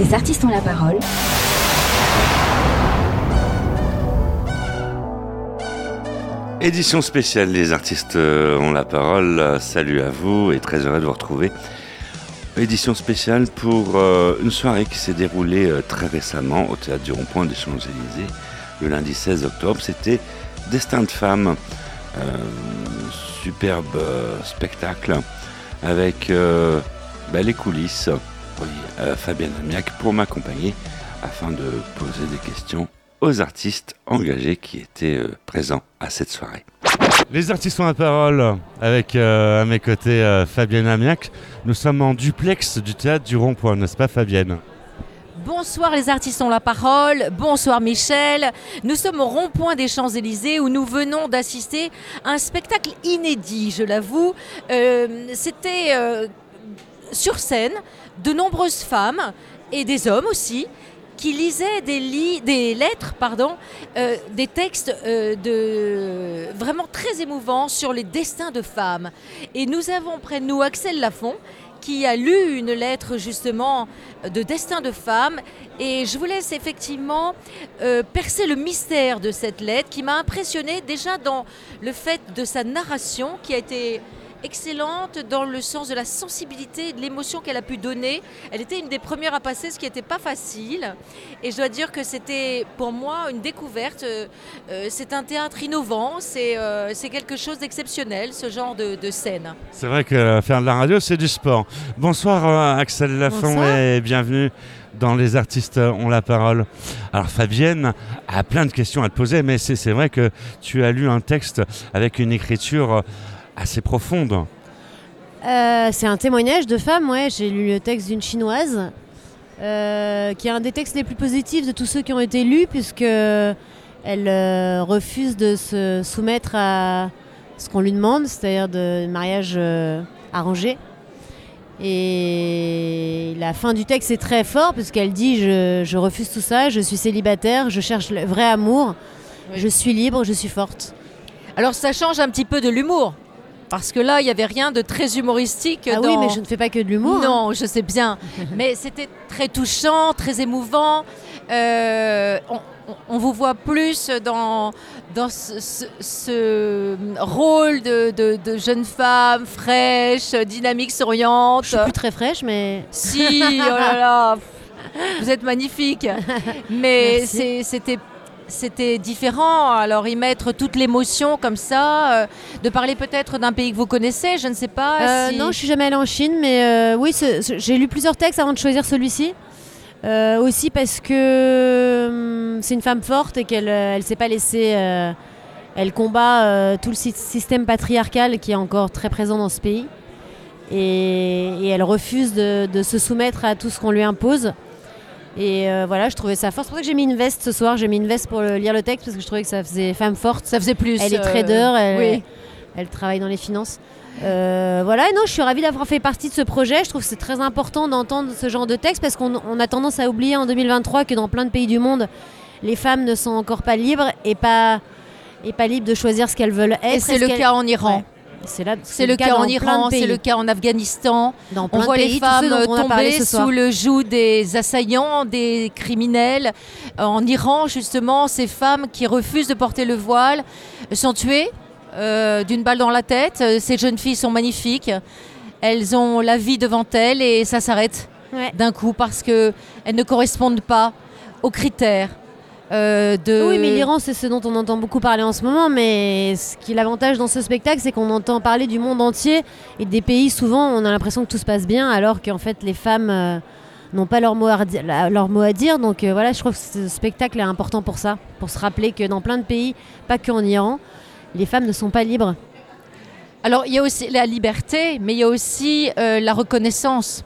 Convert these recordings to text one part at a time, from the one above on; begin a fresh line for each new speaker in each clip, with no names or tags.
Les artistes ont la parole.
Édition spéciale, les artistes ont la parole. Salut à vous et très heureux de vous retrouver. Édition spéciale pour euh, une soirée qui s'est déroulée euh, très récemment au théâtre du Rond-Point des Champs-Élysées le lundi 16 octobre. C'était Destin de femme, euh, superbe spectacle avec bah, les coulisses. Oui, Fabienne Amiac pour m'accompagner afin de poser des questions aux artistes engagés qui étaient euh, présents à cette soirée.
Les artistes ont la parole avec euh, à mes côtés euh, Fabienne Amiac. Nous sommes en duplex du théâtre du Rond-Point, n'est-ce pas Fabienne?
Bonsoir les artistes ont la parole, bonsoir Michel. Nous sommes au rond-point des Champs-Élysées où nous venons d'assister à un spectacle inédit, je l'avoue. C'était sur scène de nombreuses femmes et des hommes aussi qui lisait des, des lettres, pardon, euh, des textes euh, de, vraiment très émouvants sur les destins de femmes. Et nous avons près de nous Axel Lafont, qui a lu une lettre justement de destin de femme. Et je vous laisse effectivement euh, percer le mystère de cette lettre qui m'a impressionné déjà dans le fait de sa narration qui a été excellente dans le sens de la sensibilité et de l'émotion qu'elle a pu donner. Elle était une des premières à passer, ce qui n'était pas facile. Et je dois dire que c'était pour moi une découverte. Euh, euh, c'est un théâtre innovant, euh, c'est quelque chose d'exceptionnel, ce genre de, scène.
C'est vrai que faire de la radio, c'est du sport. Bonsoir Axel Lafont et bienvenue dans Les artistes ont la parole. Alors Fabienne a plein de questions à te poser, mais c'est vrai que tu as lu un texte avec une écriture assez profonde.
Euh, c'est un témoignage de femme, ouais. J'ai lu le texte d'une chinoise, euh, qui est un des textes les plus positifs de tous ceux qui ont été lus, puisque elle euh, refuse de se soumettre à ce qu'on lui demande, c'est-à-dire de mariage arrangé. Et la fin du texte est très fort, puisqu'elle dit je, refuse tout ça, je suis célibataire, je cherche le vrai amour, je suis libre, je suis forte.
Alors ça change un petit peu de l'humour. Parce que là, il n'y avait rien de très humoristique.
Ah oui, mais je ne fais pas que de l'humour.
Non, je sais bien. mais c'était très touchant, très émouvant. Euh, on, vous voit plus dans, dans ce, rôle de, jeune femme fraîche, dynamique, souriante.
Je suis plus très fraîche, mais...
Si, oh là là Vous êtes magnifique. Mais c'était c'était différent. Alors y mettre toute l'émotion comme ça, euh, de parler peut-être d'un pays que vous connaissez, je ne sais pas.
Euh, non, je suis jamais allée en Chine, mais euh, oui, j'ai lu plusieurs textes avant de choisir celui-ci. aussi parce que hum, c'est une femme forte et qu'elle ne s'est pas laissée. elle combat tout le système patriarcal qui est encore très présent dans ce pays. Et, elle refuse de, se soumettre à tout ce qu'on lui impose. Et euh, voilà, je trouvais ça fort. C'est pour ça que j'ai mis une veste ce soir. J'ai mis une veste pour lire le texte parce que je trouvais que ça faisait femme forte.
Ça faisait plus.
Elle est trader, euh, elle, elle, travaille dans les finances. Euh, voilà, et non, je suis ravie d'avoir fait partie de ce projet. Je trouve que c'est très important d'entendre ce genre de texte parce qu'on a tendance à oublier en 2023 que dans plein de pays du monde, les femmes ne sont encore pas libres et pas, et pas libres de choisir ce qu'elles veulent être.
Et c'est le cas en Iran. C'est le, cas, en Iran, c'est le cas en Afghanistan. on voit les femmes tomber sous le joug des assaillants, des criminels. En Iran, justement, ces femmes qui refusent de porter le voile sont tuées euh, d'une balle dans la tête. Ces jeunes filles sont magnifiques. Elles ont la vie devant elles et ça s'arrête d'un coup parce qu'elles ne correspondent pas aux critères
euh, oui, mais l'Iran, c'est ce dont on entend beaucoup parler en ce moment. Mais ce qui est l'avantage dans ce spectacle, c'est qu'on entend parler du monde entier et des pays. Souvent, on a l'impression que tout se passe bien, alors qu'en fait, les femmes euh, n'ont pas leur mot, à dire, leur mot à dire. Donc euh, voilà, je trouve que ce spectacle est important pour ça, pour se rappeler que dans plein de pays, pas qu'en Iran, les femmes ne sont pas libres.
Alors, il y a aussi la liberté, mais il y a aussi la reconnaissance.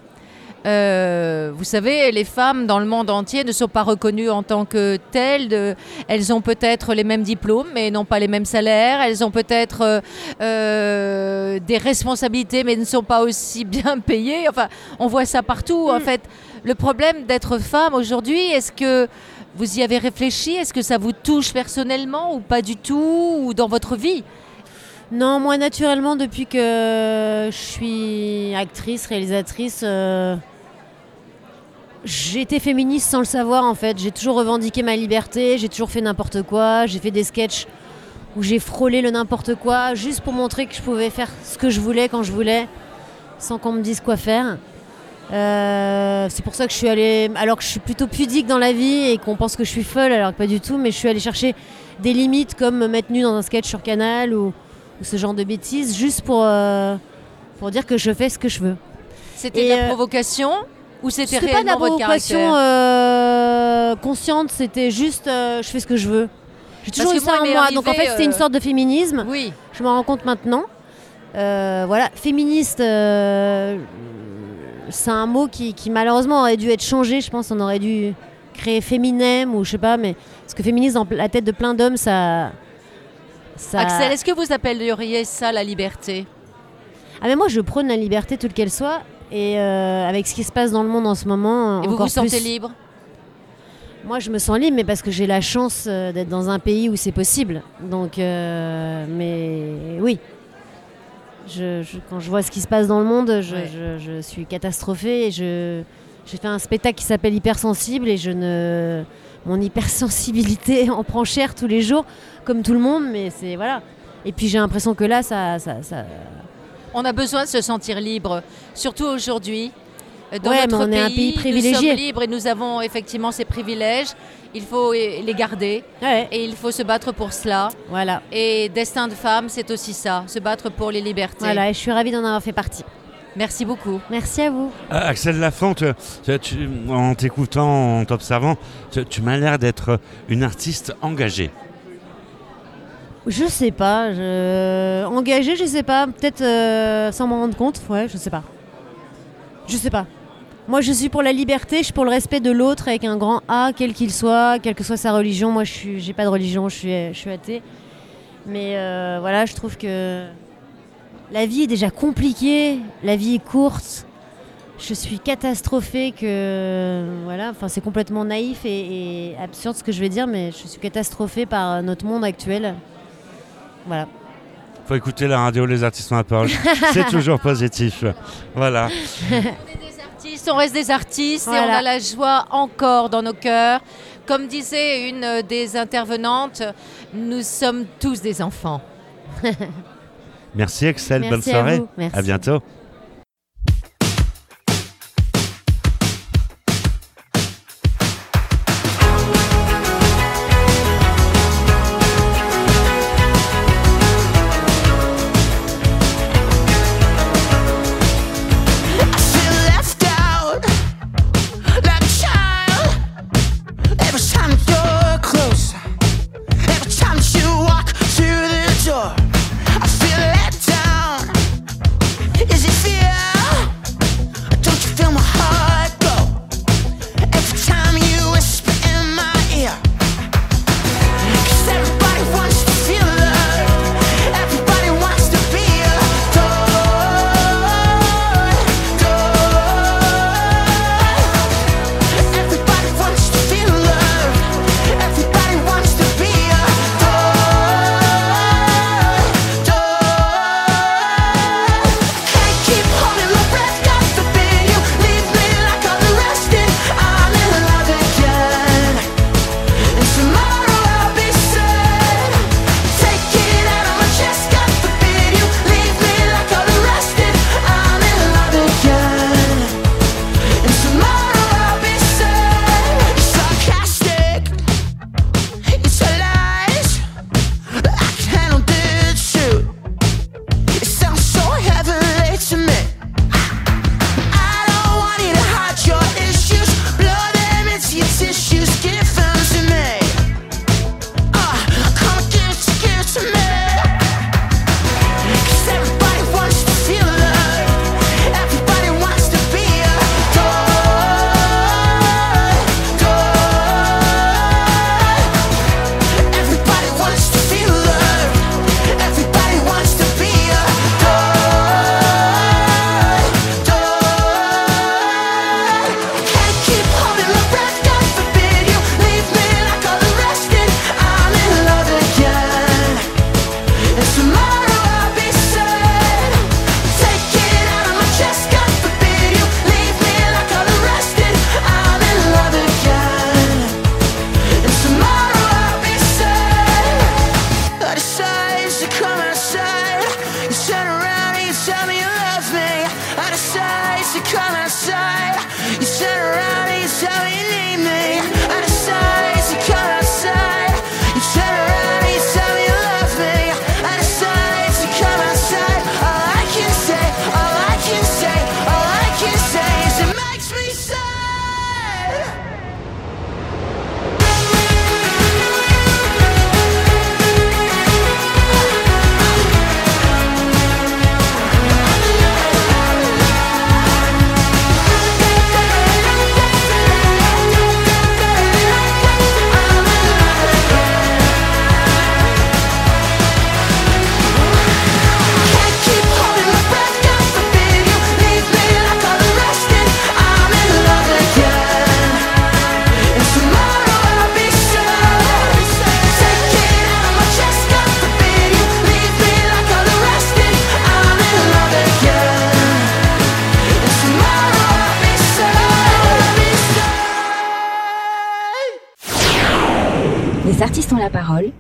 Euh, vous savez, les femmes dans le monde entier ne sont pas reconnues en tant que telles. elles ont peut-être les mêmes diplômes, mais n'ont pas les mêmes salaires. Elles ont peut-être euh, euh, des responsabilités, mais ne sont pas aussi bien payées. Enfin, on voit ça partout. En mm. fait, le problème d'être femme aujourd'hui, est-ce que vous y avez réfléchi? Est-ce que ça vous touche personnellement ou pas du tout Ou dans votre vie?
Non, moi naturellement, depuis que je suis actrice, réalisatrice, été féministe sans le savoir en fait. J'ai toujours revendiqué ma liberté, j'ai toujours fait n'importe quoi. J'ai fait des sketchs où j'ai frôlé le n'importe quoi juste pour montrer que je pouvais faire ce que je voulais quand je voulais sans qu'on me dise quoi faire. Euh, c'est pour ça que je suis allée, alors que je suis plutôt pudique dans la vie et qu'on pense que je suis folle, alors que pas du tout, mais je suis allée chercher des limites comme me mettre nue dans un sketch sur Canal ou, ou ce genre de bêtises, juste pour, euh, pour dire que je fais ce que je veux.
C'était de la
euh,
provocation ou c'était
pas de la
votre
provocation euh, consciente, c'était juste euh, je fais ce que je veux. J'ai toujours eu ça en moi, donc en fait c'était une
euh,
sorte de féminisme.
Oui.
Je me rends compte maintenant. Voilà, féministe, c'est un mot qui, qui malheureusement aurait dû être changé. Je pense qu'on aurait dû créer féminem ou je sais pas, mais parce que féministe dans la tête de plein d'hommes, ça, ça.
Axel, est-ce que vous appelleriez ça la liberté?
Ah mais moi je prône la liberté toute qu'elle soit et euh, avec ce qui se passe dans le monde en ce moment,
Et vous
encore
vous sentez
plus.
libre?
Moi, je me sens libre, mais parce que j'ai la chance euh, d'être dans un pays où c'est possible. Donc, euh, mais oui. Je, je- quand je vois ce qui se passe dans le monde, je,
Ouais.
je- je suis catastrophée. Et je, j'ai fait un spectacle qui s'appelle Hypersensible et je ne, mon hypersensibilité en prend cher tous les jours, comme tout le monde. Mais c'est voilà. Et puis j'ai l'impression que là, ça, ça, ça-
On a besoin de se sentir libre, surtout aujourd'hui. Dans
Ouais,
notre
mais on est un pays privilégié.
Nous sommes libres et nous avons effectivement ces privilèges. Il faut les garder
Ouais,
et il faut se battre pour cela.
voilà,
Et Destin de femme, c'est aussi ça, se battre pour les libertés.
voilà. Et je suis ravie d'en avoir fait partie.
Merci beaucoup.
Merci à vous.
Euh, Axel Lafont, tu- tu- tu- en t'écoutant, en t'observant, tu, tu m'as l'air d'être une artiste engagée.
Je sais pas. Je... Engagé, je sais pas. Peut-être euh, sans m'en rendre compte. Ouais, je sais pas. Je sais pas. Moi, je suis pour la liberté, je suis pour le respect de l'autre avec un grand A, quel qu'il soit, quelle que soit sa religion. Moi, je suis, j'ai pas de religion, je suis, je suis athée. Mais euh, voilà, je trouve que la vie est déjà compliquée, la vie est courte. Je suis catastrophée que voilà, enfin c'est complètement naïf et, et absurde ce que je vais dire, mais je suis catastrophée par notre monde actuel. Voilà.
Faut écouter la radio, les artistes ont la parole. C'est toujours positif. Voilà.
On est des artistes, on reste des artistes et on a la joie encore dans nos cœurs. Comme disait une des intervenantes, nous sommes tous des enfants.
Merci Axel,
Merci
bonne
à
soirée.
vous. Merci.
À bientôt.
Artistes ont la parole.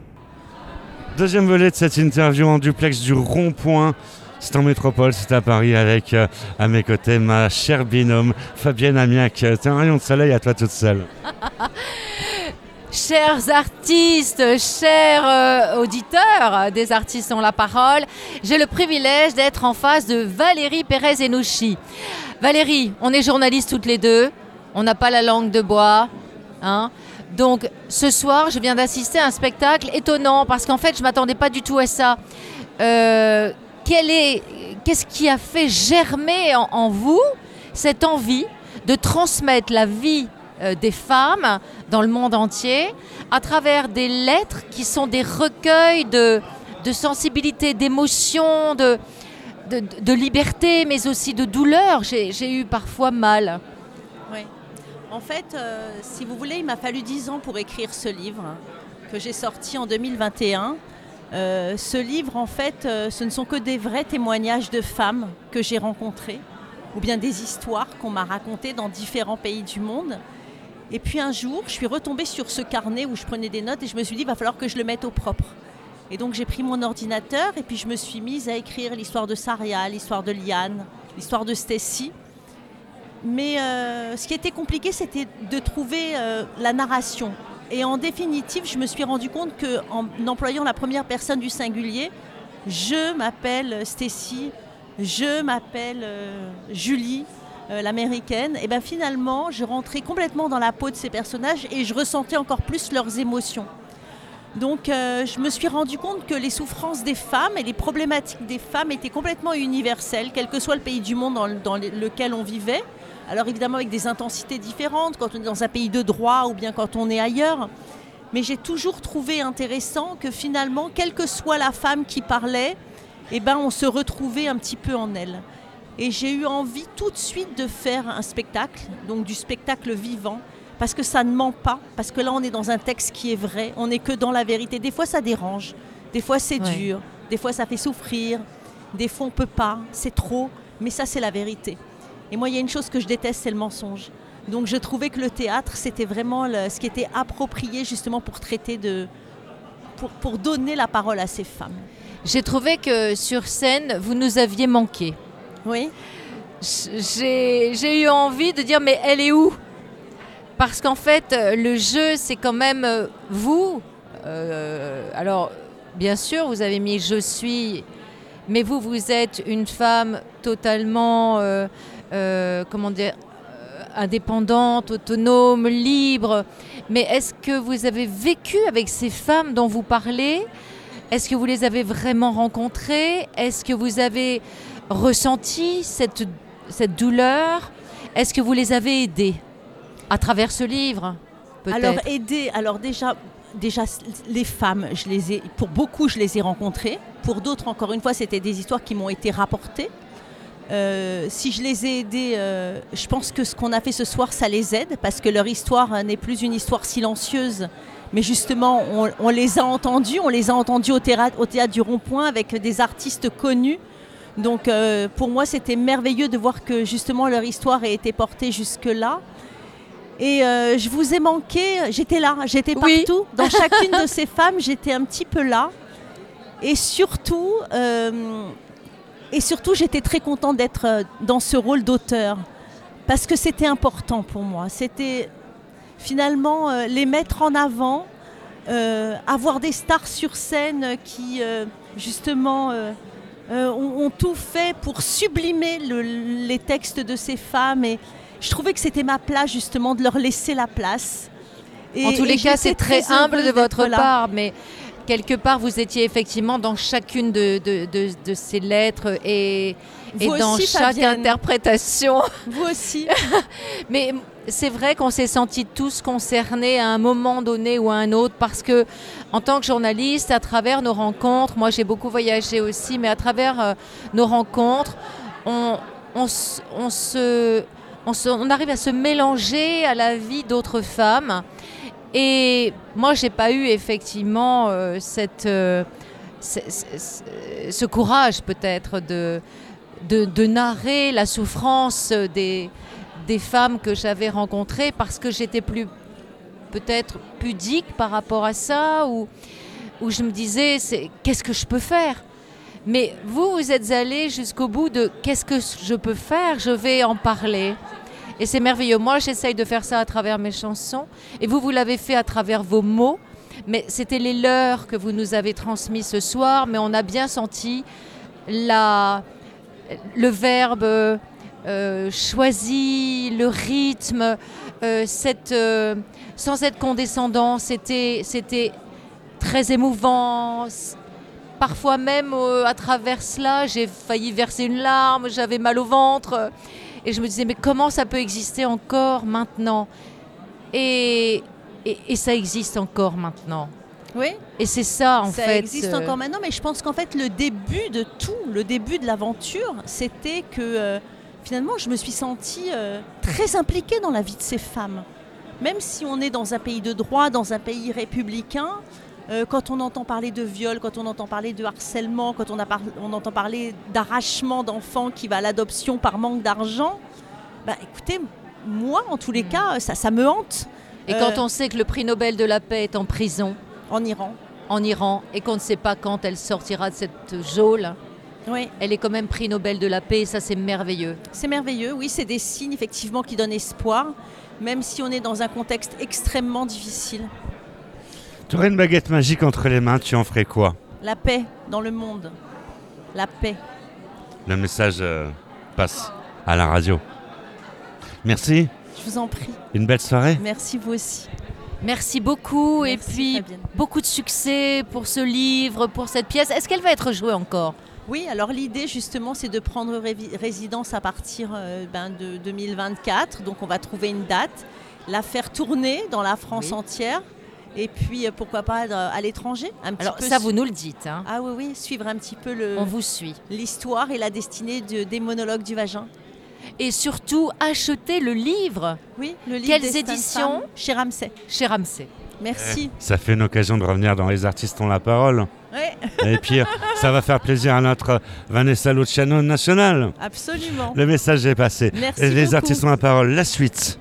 Deuxième volet de cette interview en duplex du Rond-Point. C'est en métropole, c'est à Paris avec euh, à mes côtés ma chère binôme Fabienne Amiac. T'es un rayon de soleil à toi toute seule.
Chers artistes, chers euh, auditeurs des artistes ont la parole, j'ai le privilège d'être en face de Valérie Pérez-Enouchi. Valérie, on est journalistes toutes les deux, on n'a pas la langue de bois. Hein Donc ce soir, je viens d'assister à un spectacle étonnant parce qu'en fait, je ne m'attendais pas du tout à ça. Euh, qu'est-ce qui a fait germer en, vous cette envie de transmettre la vie euh, des femmes dans le monde entier à travers des lettres qui sont des recueils de, sensibilité, d'émotion, de, de, liberté, mais aussi de douleur? J'ai j'ai eu parfois mal.
Oui. En fait, euh, si vous voulez, il m'a fallu 10 ans pour écrire ce livre que j'ai sorti en 2021. Euh, ce livre, en fait, euh, ce ne sont que des vrais témoignages de femmes que j'ai rencontrées, ou bien des histoires qu'on m'a racontées dans différents pays du monde. Et puis un jour, je suis retombée sur ce carnet où je prenais des notes et je me suis dit, il va falloir que je le mette au propre. Et donc j'ai pris mon ordinateur et puis je me suis mise à écrire l'histoire de Saria, l'histoire de Liane, l'histoire de Stacy. Mais euh, ce qui était compliqué, c'était de trouver euh, la narration. Et en définitive, je me suis rendu compte qu'en employant la première personne du singulier, je m'appelle Stacy, je m'appelle euh, Julie, l'américaine, et bien finalement, je rentrais complètement dans la peau de ces personnages et je ressentais encore plus leurs émotions. Donc je me suis rendu compte que les souffrances des femmes et les problématiques des femmes étaient complètement universelles, quel que soit le pays du monde dans, le- dans le- lequel on vivait. Alors évidemment avec des intensités différentes, quand on est dans un pays de droit ou bien quand on est ailleurs. Mais j'ai toujours trouvé intéressant que finalement, quelle que soit la femme qui parlait, eh ben, on se retrouvait un petit peu en elle. Et j'ai eu envie tout de suite de faire un spectacle, donc du spectacle vivant, parce que ça ne ment pas, parce que là on est dans un texte qui est vrai, on n'est que dans la vérité. Des fois ça dérange, des fois c'est
Ouais.
dur, des fois ça fait souffrir, des fois on peut pas, c'est trop, mais ça c'est la vérité. Et moi il y a une chose que je déteste, c'est le mensonge. Donc je trouvais que le théâtre c'était vraiment le- ce qui était approprié justement pour traiter de... Pour, pour donner la parole à ces femmes.
J'ai trouvé que sur scène, vous nous aviez manqué.
Oui
J'ai eu envie de dire, mais elle est où? Parce qu'en fait, euh, le jeu, c'est quand même euh, vous. Euh, alors, bien sûr, vous avez mis je suis, mais vous, vous êtes une femme totalement, euh, comment dire, euh, indépendante, autonome, libre. Mais est-ce que vous avez vécu avec ces femmes dont vous parlez? Est-ce que vous les avez vraiment rencontrées? Est-ce que vous avez ressenti cette, cette douleur? Est-ce que vous les avez aidées à travers ce livre
Alors aider, alors déjà, déjà les femmes, je les ai, pour beaucoup je les ai rencontrées. Pour d'autres, encore une fois, c'était des histoires qui m'ont été rapportées. Euh, si je les ai aidées, euh, je pense que ce qu'on a fait ce soir, ça les aide parce que leur histoire euh, n'est plus une histoire silencieuse, mais justement, on, on les a entendus, on les a entendus au théâtre, au théâtre du Rond-Point avec des artistes connus. Donc euh, pour moi, c'était merveilleux de voir que justement leur histoire ait été portée jusque-là. Et je vous ai manqué, j'étais là, j'étais
Oui.
partout. Dans chacune de ces femmes, j'étais un petit peu là. Et surtout, et surtout j'étais très contente d'être euh, dans ce rôle d'auteur. Parce que c'était important pour moi. C'était finalement euh, les mettre en avant, euh, avoir des stars sur scène qui, euh, justement, ont, ont tout fait pour sublimer le- les textes de ces femmes. Et je trouvais que c'était ma place, justement, de leur laisser la place. Et-
En tous les cas, c'est très, humble
heureuse
de votre part, mais quelque part, vous étiez effectivement dans chacune de, de- de- de ces lettres et, dans
aussi,
chaque
Fabienne.
interprétation.
Vous aussi.
Mais c'est vrai qu'on s'est sentis tous concernés à un moment donné ou à un autre parce que, en tant que journaliste, à travers nos rencontres, moi j'ai beaucoup voyagé aussi, mais à travers euh, nos rencontres, on, on s- on se, on se- on arrive à se mélanger à la vie d'autres femmes. Et moi, j'ai pas eu effectivement euh, cette, euh, ce, courage peut-être de, de, narrer la souffrance des, des femmes que j'avais rencontrées parce que j'étais plus peut-être pudique par rapport à ça, ou où je me disais, qu'est-ce que je peux faire? Mais vous, vous êtes allé jusqu'au bout de qu'est-ce que je peux faire? Je vais en parler. Et c'est merveilleux. Moi, j'essaye de faire ça à travers mes chansons. Et vous, vous l'avez fait à travers vos mots. Mais c'était les leurs que vous nous avez transmis ce soir. Mais on a bien senti la, le verbe euh, choisi, le rythme, euh, cette, euh, sans être condescendant, c'était, c'était très émouvant. Parfois même à travers cela, j'ai failli verser une larme, j'avais mal au ventre. Et je me disais, mais comment ça peut exister encore maintenant? Et, et, ça existe encore maintenant.
Oui.
Et c'est ça, en fait.
Ça existe encore maintenant, mais je pense qu'en fait, le début de tout, le début de l'aventure, c'était que finalement, je me suis sentie euh, très impliquée dans la vie de ces femmes. Même si on est dans un pays de droit, dans un pays républicain, euh, quand on entend parler de viol, quand on entend parler de harcèlement, quand on, on entend parler d'arrachement d'enfants qui va à l'adoption par manque d'argent, bah, écoutez, moi, en tous les mm. cas, ça, ça me hante.
Et quand euh, on sait que le prix Nobel de la paix est en prison
En Iran.
En Iran, et qu'on ne sait pas quand elle sortira de cette geôle.
Oui.
Elle est quand même prix Nobel de la paix, ça c'est merveilleux.
C'est merveilleux, oui, c'est des signes effectivement qui donnent espoir, même si on est dans un contexte extrêmement difficile.
Tu aurais une baguette magique entre les mains, tu en ferais quoi
La paix dans le monde. La paix.
Le message euh, passe à la radio. Merci.
Je vous en prie.
Une belle soirée.
Merci vous aussi.
Merci beaucoup et puis beaucoup de succès pour ce livre, pour cette pièce. Est-ce qu'elle va être jouée encore?
Oui, alors l'idée justement c'est de prendre résidence à partir euh, ben, de 2024. Donc on va trouver une date, la faire tourner dans la France entière. Et puis euh, pourquoi pas à l'étranger
Alors ça vous nous le dites. Hein.
Ah oui oui, suivre un petit peu le.
On vous suit.
L'histoire et la destinée des monologues du vagin.
Et surtout acheter le livre.
Oui, le livre.
Quelles éditions
Chez Ramsay.
Chez Ramsay.
Merci.
Eh, ça fait une occasion de revenir dans Les artistes ont la parole. Et puis, ça va faire plaisir à notre Vanessa Luciano national.
Absolument.
Le message est passé.
Merci
Les artistes ont la parole. La suite.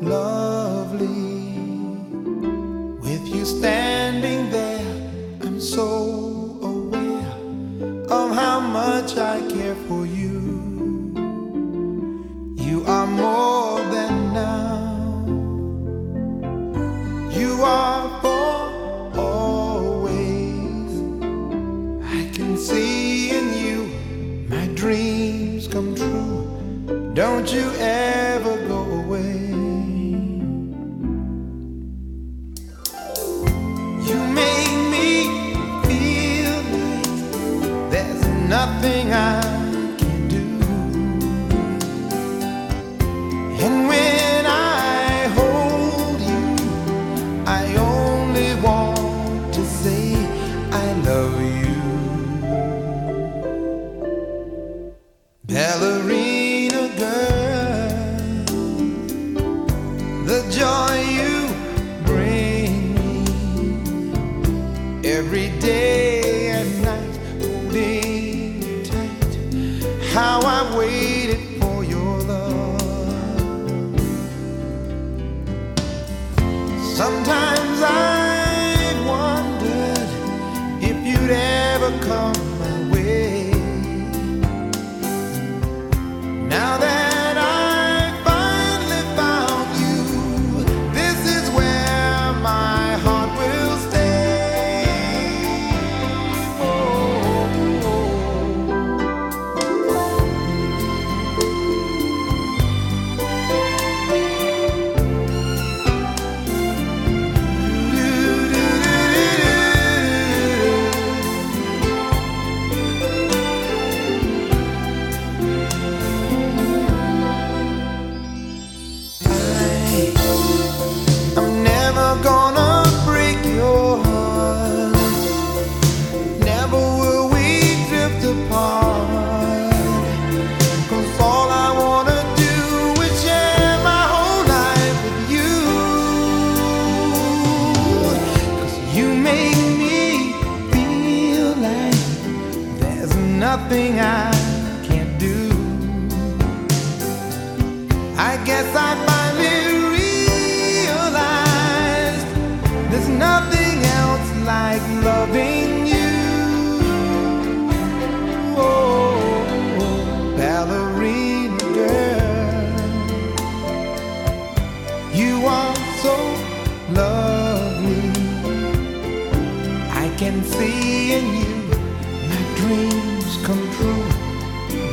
lovely. With you standing there, I'm so aware of how much I care for you. You are more than now. You are for always. I can see in you my dreams come true. Don't you ever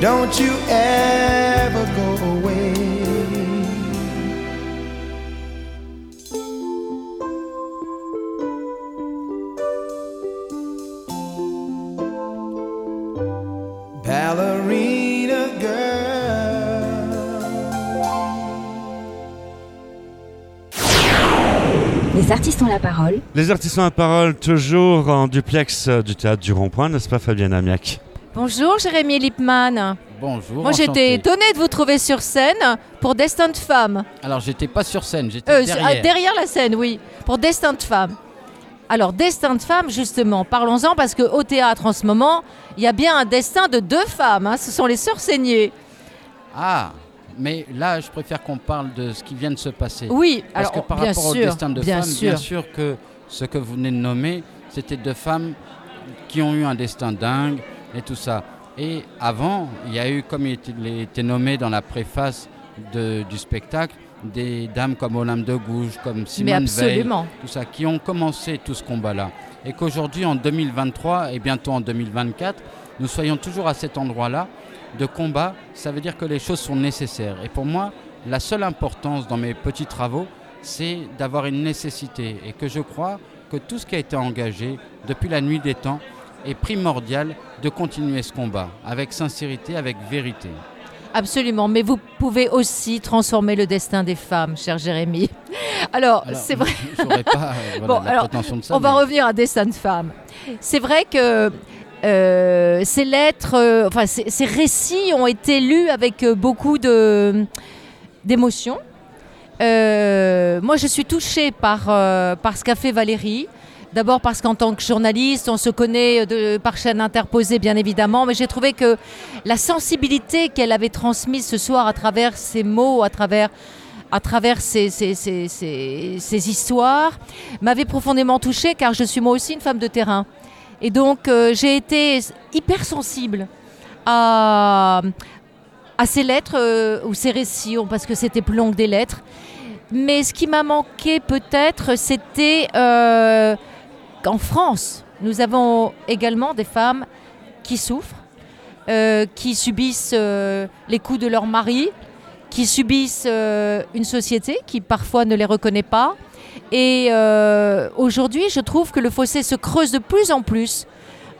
Don't you ever go away. Ballerina girl.
Les artistes ont la parole.
Les artistes ont la parole toujours en duplex euh, du théâtre du Rond-Point, n'est-ce pas Fabienne Amiac?
Bonjour Jérémy Lipman.
Bonjour.
Moi j'étais étonnée de vous trouver sur scène pour Destin de femme.
Alors j'étais pas sur scène, j'étais
Euh,
derrière.
ah, derrière la scène, oui, pour Destin de femme. Alors Destin de femme, justement, parlons-en parce qu'au théâtre en ce moment, il y a bien un destin de deux femmes. hein, ce sont les sœurs Saigné.
Ah, mais là je préfère qu'on parle de ce qui vient de se passer.
Oui,
Parce
alors
que par
bien
rapport
sûr,
au destin de
bien sûr.
bien sûr que ce que vous venez de nommer, c'était deux femmes qui ont eu un destin dingue et tout ça. Et avant, il y a eu, comme il était, il était nommé dans la préface de- du spectacle, des dames comme Olympe de Gouges, comme Simone Veil, tout ça, qui ont commencé tout ce combat-là. Et qu'aujourd'hui, en 2023 et bientôt en 2024, nous soyons toujours à cet endroit-là de combat, ça veut dire que les choses sont nécessaires. Et pour moi, la seule importance dans mes petits travaux, c'est d'avoir une nécessité. Et que je crois que tout ce qui a été engagé depuis la nuit des temps est primordial de continuer ce combat, avec sincérité, avec vérité.
Absolument, mais vous pouvez aussi transformer le destin des femmes, cher Jérémy. Alors,
Alors,
c'est vrai.
Pas euh, voilà,
Bon,
la
alors,
de ça.
On va revenir à Destin de femme. C'est vrai que euh, ces lettres, euh, enfin ces, ces récits ont été lus avec beaucoup de d'émotion. Euh, moi, je suis touchée par, par ce qu'a fait Valérie. D'abord parce qu'en tant que journaliste, on se connaît par chaîne interposée, bien évidemment, mais j'ai trouvé que la sensibilité qu'elle avait transmise ce soir à travers ses mots, à travers, à travers histoires, m'avait profondément touchée, car je suis moi aussi une femme de terrain. Et donc, euh, j'ai été hyper sensible à, à ces lettres euh, ou ces récits, parce que c'était plus long que des lettres. Mais ce qui m'a manqué peut-être, c'était euh, qu'en France, nous avons également des femmes qui souffrent, euh, qui subissent euh, les coups de leur mari, qui subissent euh, une société qui parfois ne les reconnaît pas. Et aujourd'hui, je trouve que le fossé se creuse de plus en plus.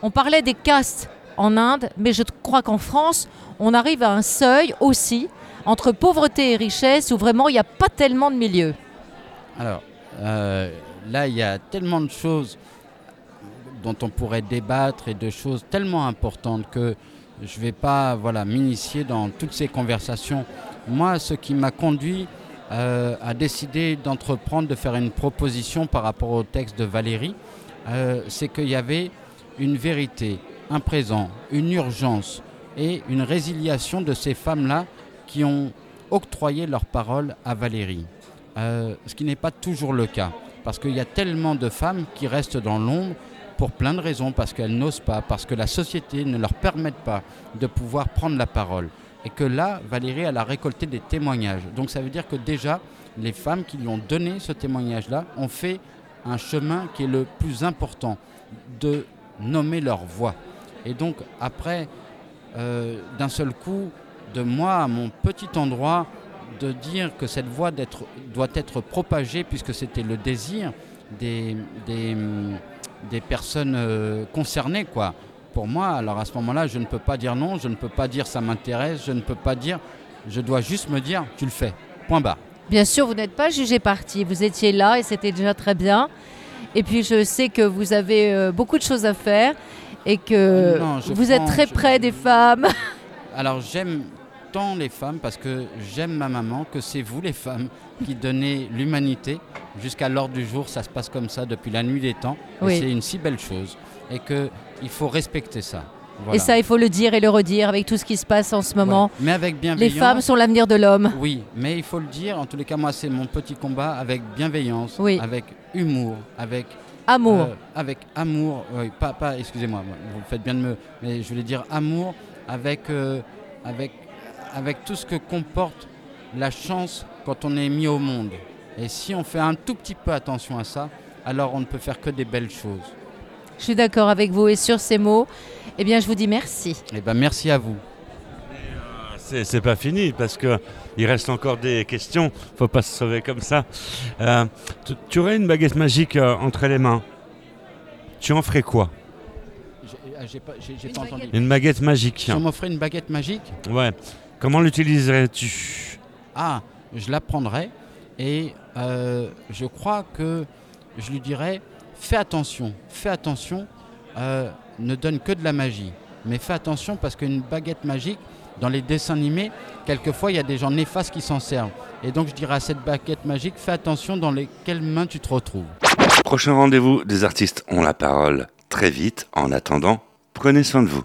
On parlait des castes en Inde, mais je crois qu'en France, on arrive à un seuil aussi entre pauvreté et richesse où vraiment il n'y a pas tellement de milieu.
Alors, là, il y a tellement de choses dont on pourrait débattre et de choses tellement importantes que je ne vais pas voilà, m'initier dans toutes ces conversations. Moi, ce qui m'a conduit euh, à décider d'entreprendre, de faire une proposition par rapport au texte de Valérie, euh, c'est qu'il y avait une vérité, un présent, une urgence et une résiliation de ces femmes-là qui ont octroyé leur parole à Valérie. Euh, ce qui n'est pas toujours le cas. Parce qu'il y a tellement de femmes qui restent dans l'ombre pour plein de raisons, parce qu'elles n'osent pas, parce que la société ne leur permet pas de pouvoir prendre la parole. Et que là, Valérie, elle a récolté des témoignages. Donc ça veut dire que déjà, les femmes qui lui ont donné ce témoignage-là ont fait un chemin qui est le plus important, de nommer leur voix. Et donc après, euh, d'un seul coup, de moi à mon petit endroit, de dire que cette voix doit être propagée, puisque c'était le désir des, des personnes euh, concernées. Quoi. Pour moi, alors à ce moment-là, je ne peux pas dire non, je ne peux pas dire ça m'intéresse, je ne peux pas dire, je dois juste me dire tu le fais. Point barre.
Bien sûr, vous n'êtes pas jugé parti, vous étiez là et c'était déjà très bien. Et puis je sais que vous avez euh, beaucoup de choses à faire et que
Oh non,
vous êtes très
je-
près des femmes.
Alors j'aime tant les femmes parce que j'aime ma maman, que c'est vous les femmes qui donnez l'humanité jusqu'à l'heure du jour. Ça se passe comme ça depuis la nuit des temps.
Oui.
c'est une si belle chose et qu'il faut respecter ça. Voilà.
Et ça, il faut le dire et le redire avec tout ce qui se passe en ce moment.
Ouais. Mais avec
Les
bienveillance.
femmes sont l'avenir de l'homme.
Oui, mais il faut le dire, en tous les cas, moi, c'est mon petit combat avec bienveillance,
Oui.
avec humour, avec
Amour.
euh, avec amour, oui, pas, pas excusez-moi, vous faites bien de me. Mais je voulais dire amour avec, euh, avec, avec tout ce que comporte la chance quand on est mis au monde. Et si on fait un tout petit peu attention à ça, alors on ne peut faire que des belles choses.
Je suis d'accord avec vous et sur ces mots, eh bien, je vous dis merci.
Et ben merci à vous.
C'est c'est pas fini parce que il reste encore des questions. Faut pas se sauver comme ça. Euh, tu, tu aurais une baguette magique euh, entre les mains? Tu en ferais quoi?
J'ai pas, j'ai- j'ai
Une
pas entendu.
baguette.
Une baguette magique.
Si on m'offrait une baguette magique,
Ouais. Comment l'utiliserais-tu
Ah, je la prendrai et euh, je crois que je lui dirais fais attention, fais attention, euh, ne donne que de la magie. Mais fais attention parce qu'une baguette magique, dans les dessins animés, quelquefois il y a des gens néfastes qui s'en servent. Et donc je dirais à cette baguette magique, fais attention dans lesquelles mains tu te retrouves.
Prochain rendez-vous des artistes ont la parole très vite. En attendant, prenez soin de vous.